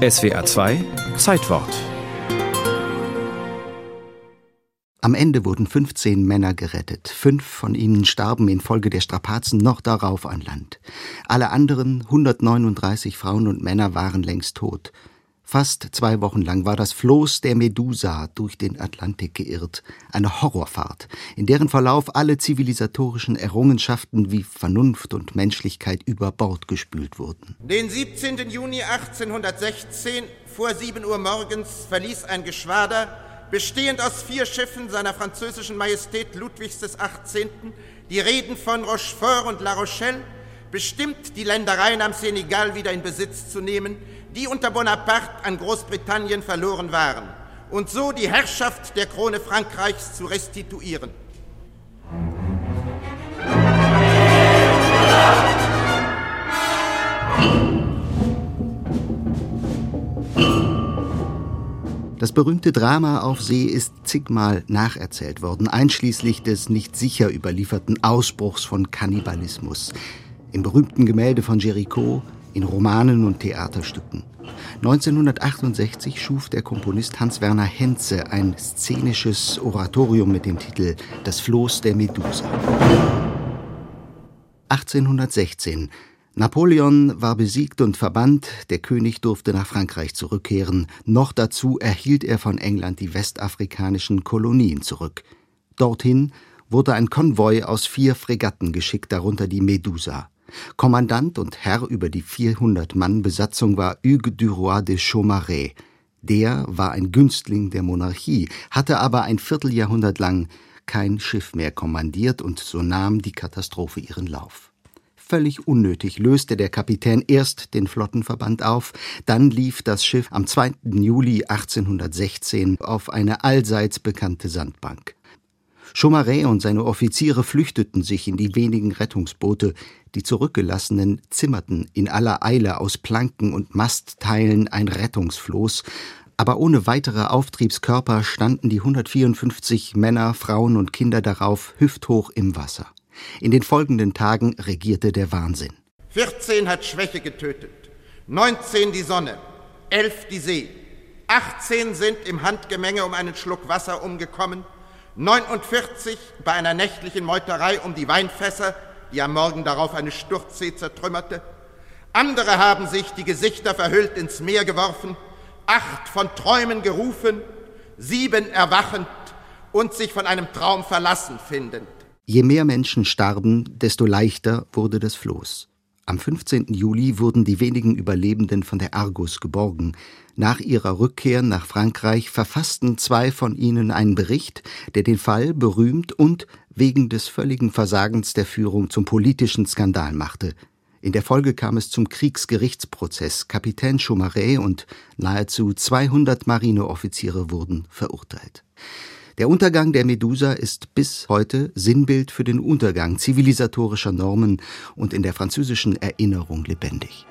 SWA 2 Zeitwort Am Ende wurden 15 Männer gerettet. Fünf von ihnen starben infolge der Strapazen noch darauf an Land. Alle anderen 139 Frauen und Männer waren längst tot. Fast zwei Wochen lang war das Floß der Medusa durch den Atlantik geirrt. Eine Horrorfahrt, in deren Verlauf alle zivilisatorischen Errungenschaften wie Vernunft und Menschlichkeit über Bord gespült wurden. Den 17. Juni 1816 vor 7 Uhr morgens verließ ein Geschwader bestehend aus vier Schiffen seiner französischen Majestät Ludwigs XVIII., die Reden von Rochefort und La Rochelle, bestimmt, die Ländereien am Senegal wieder in Besitz zu nehmen, die unter Bonaparte an Großbritannien verloren waren, und so die Herrschaft der Krone Frankreichs zu restituieren. Das berühmte Drama auf See ist zigmal nacherzählt worden, einschließlich des nicht sicher überlieferten Ausbruchs von Kannibalismus. Im berühmten Gemälde von Jericho, in Romanen und Theaterstücken. 1968 schuf der Komponist Hans-Werner Henze ein szenisches Oratorium mit dem Titel Das Floß der Medusa. 1816 Napoleon war besiegt und verbannt, der König durfte nach Frankreich zurückkehren, noch dazu erhielt er von England die westafrikanischen Kolonien zurück. Dorthin wurde ein Konvoi aus vier Fregatten geschickt, darunter die Medusa. Kommandant und Herr über die 400 Mann Besatzung war Hugues du Roy de Chaumareix. Der war ein Günstling der Monarchie, hatte aber ein Vierteljahrhundert lang kein Schiff mehr kommandiert und so nahm die Katastrophe ihren Lauf. Völlig unnötig löste der Kapitän erst den Flottenverband auf, dann lief das Schiff am 2. Juli 1816 auf eine allseits bekannte Sandbank. Chaumaret und seine Offiziere flüchteten sich in die wenigen Rettungsboote, die Zurückgelassenen zimmerten in aller Eile aus Planken und Mastteilen ein Rettungsfloß, aber ohne weitere Auftriebskörper standen die 154 Männer, Frauen und Kinder darauf hüfthoch im Wasser. In den folgenden Tagen regierte der Wahnsinn. 14 hat Schwäche getötet, 19 die Sonne, 11 die See, 18 sind im Handgemenge um einen Schluck Wasser umgekommen, 49 bei einer nächtlichen Meuterei um die Weinfässer, die am Morgen darauf eine Sturzsee zertrümmerte. Andere haben sich die Gesichter verhüllt ins Meer geworfen, acht von Träumen gerufen, sieben erwachend und sich von einem Traum verlassen findend. Je mehr Menschen starben, desto leichter wurde das Floß. Am 15. Juli wurden die wenigen Überlebenden von der Argus geborgen. Nach ihrer Rückkehr nach Frankreich verfassten zwei von ihnen einen Bericht, der den Fall berühmt und wegen des völligen Versagens der Führung zum politischen Skandal machte. In der Folge kam es zum Kriegsgerichtsprozess. Kapitän Chaumaret und nahezu 200 Marineoffiziere wurden verurteilt. Der Untergang der Medusa ist bis heute Sinnbild für den Untergang zivilisatorischer Normen und in der französischen Erinnerung lebendig.